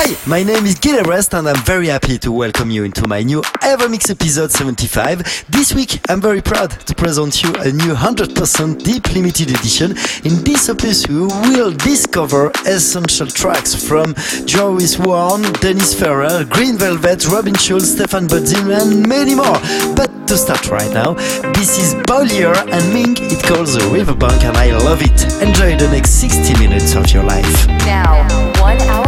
Hi, my name is Gil Everest and I'm very happy to welcome you into my new Evermix episode 75. This week I'm very proud to present you a new 100% deep limited edition. In this episode you will discover essential tracks from Joris Voorn, Dennis Ferrer, Green Velvet, Robin Schulz, Stephan Bodzin and many more. But to start right now, this is Bolier and Ming. It calls the Riverbank and I love it. Enjoy the next 60 minutes of your life. Now, one hour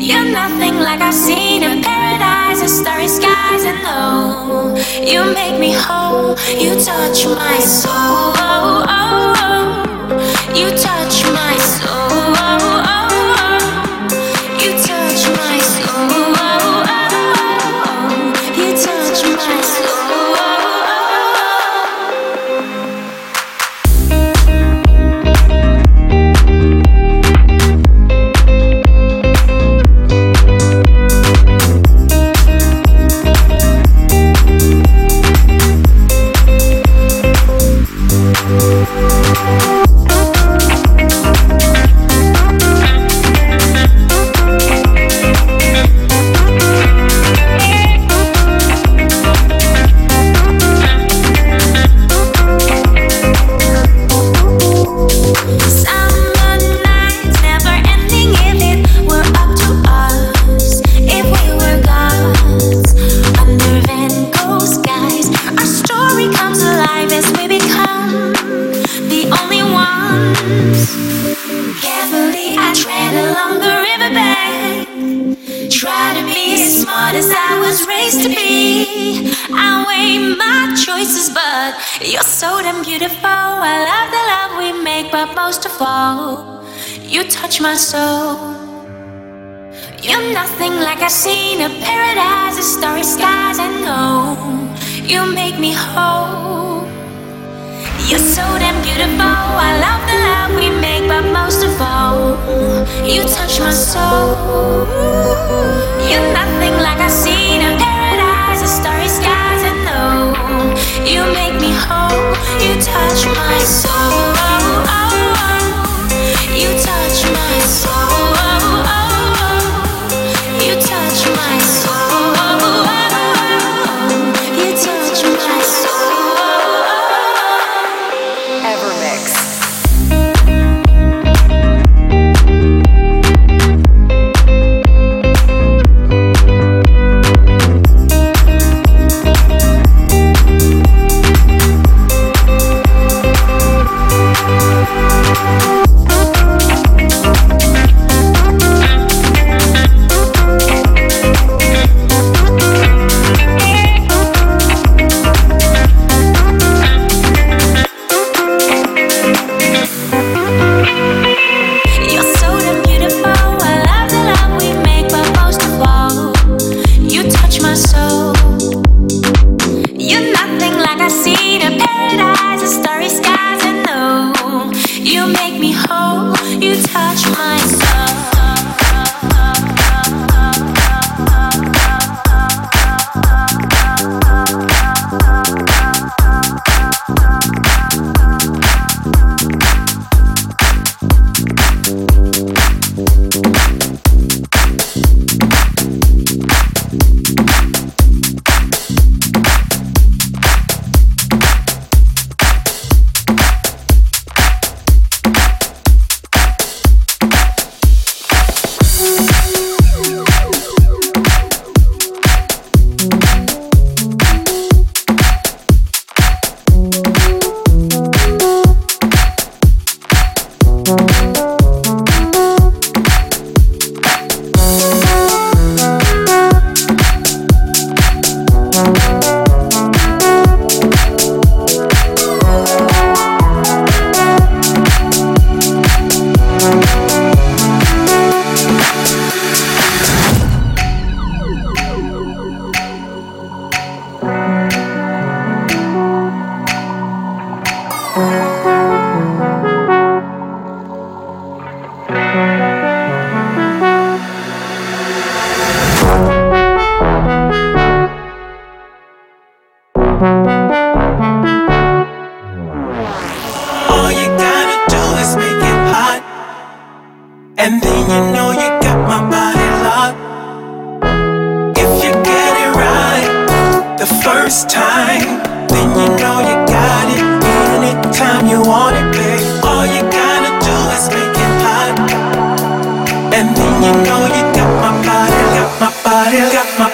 You're nothing like I've seen in paradise, the starry skies, and no, you make me whole. You touch my soul. Oh, oh, you touch my soul. You make me whole. You're so damn beautiful. I love the love we make, but most of all, you touch my soul. You're nothing like I've seen in paradise, the starry skies. I know you make me whole. You touch my soul. You touch my soul. first time, then you know you got it. Anytime you want it, babe, all you gotta do is make it hot. And then you know you got my body, got my body, got my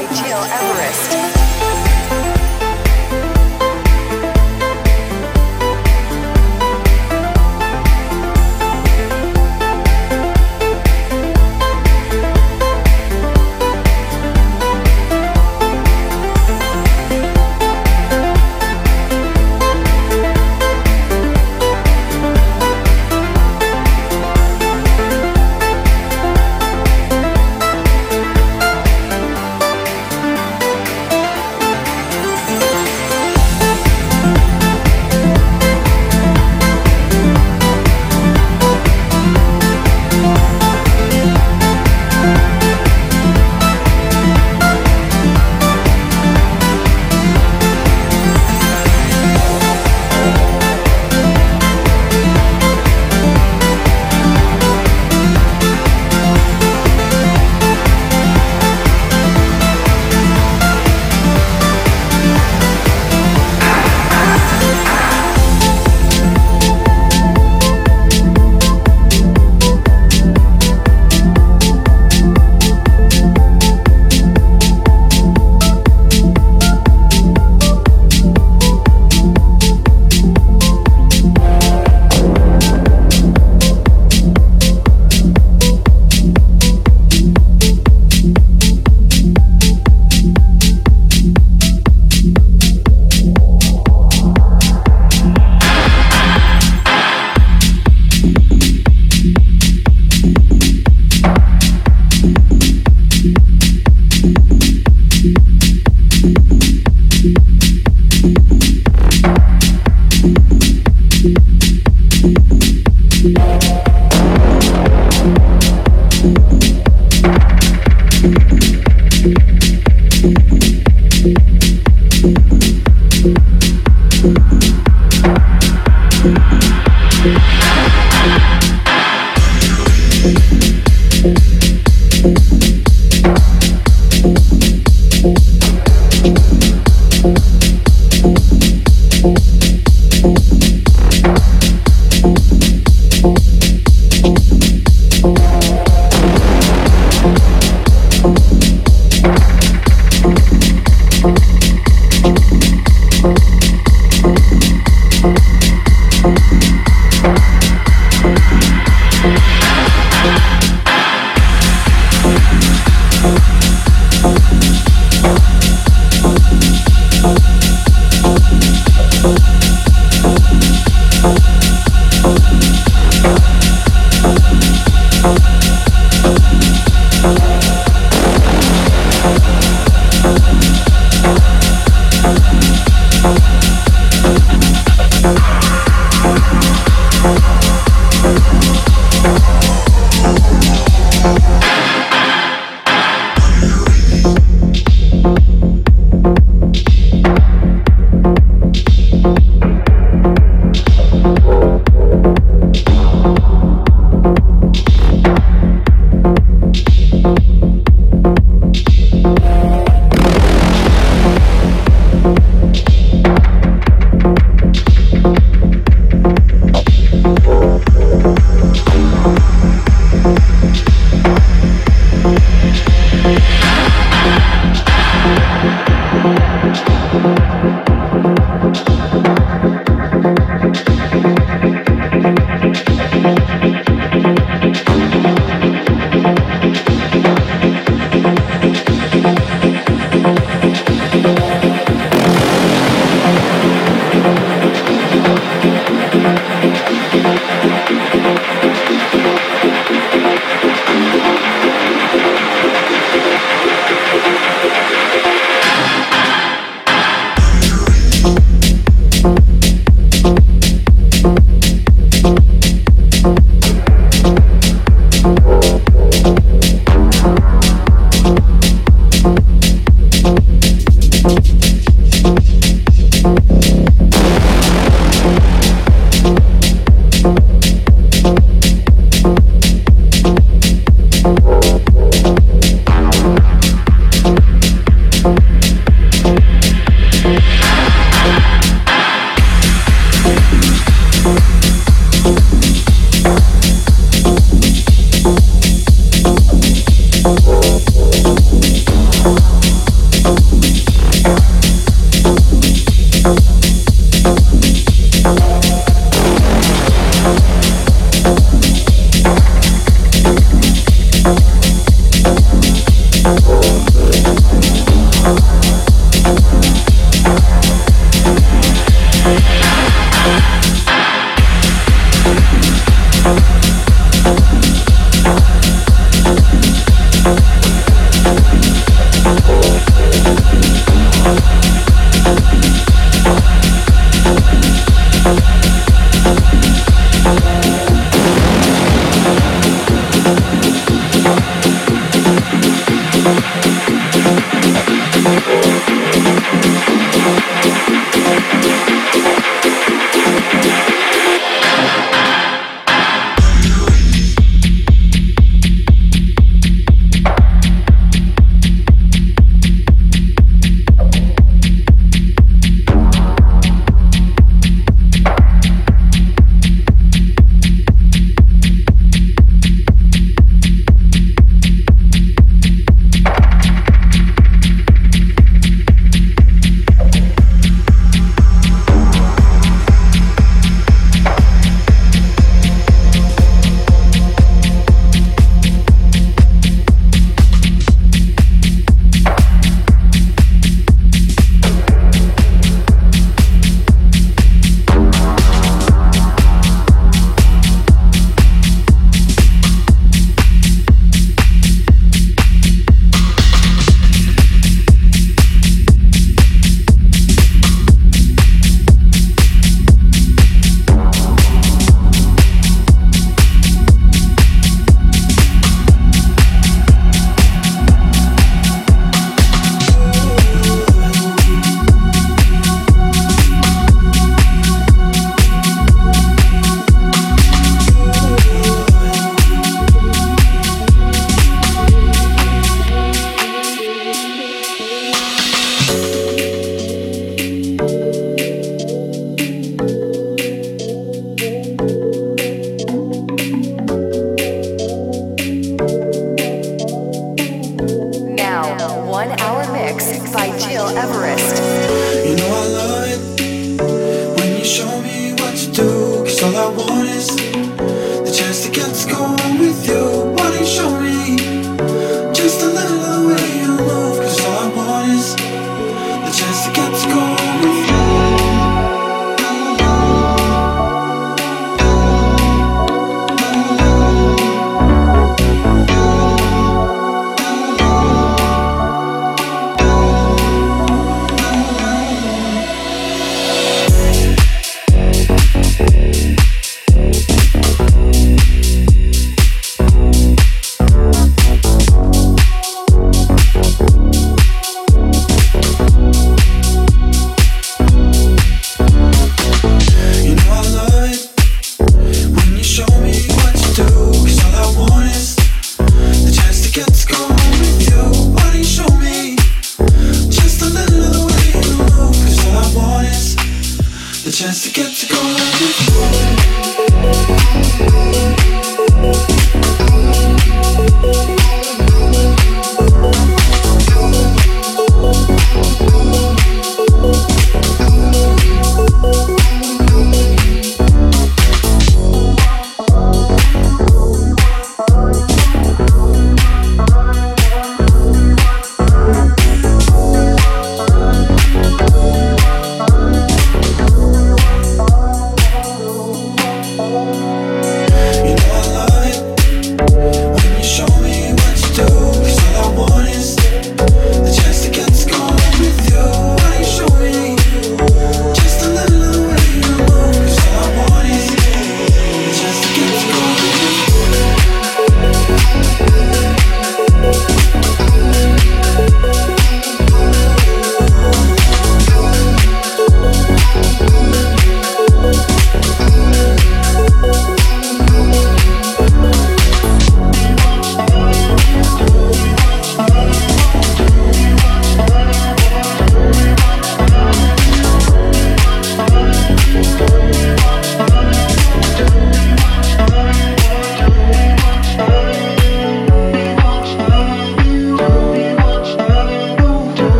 by Gil Everest.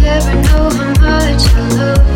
Never know how much I love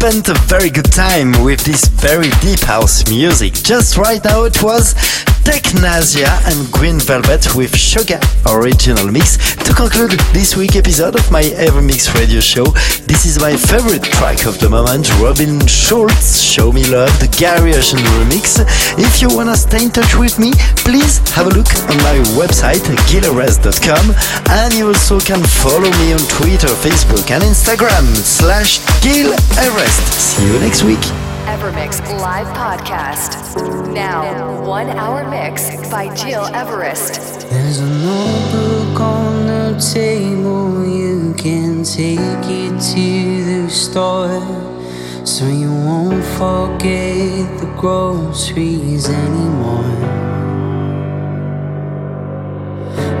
spent a very good time with this very deep house music. Just right now it was Technasia and Green Velvet with Sugar original mix to conclude this week episode of my Evermix radio show. This is my favorite track of the moment, Robin Schulz, Show Me Love, the Gary Ocean remix. If you wanna stay in touch with me, please have a look on my website, gileverest.com and you also can follow me on Twitter, Facebook and Instagram slash Gil Everest. See you next week. Evermix live podcast. Now, one hour mix by Gil Everest. There's a notebook on the table, you can take it to the store. So you won't forget the groceries anymore.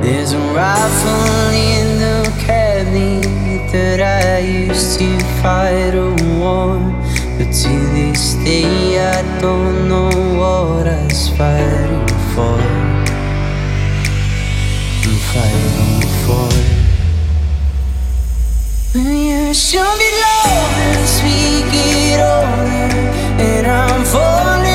There's a rifle in the cabinet that I used to fight a war. To this day, I don't know what I was fighting for. I'm fighting for. When you show me love and speak it over, and I'm falling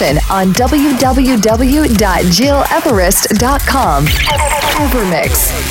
information on www.gileverest.com. Evermix.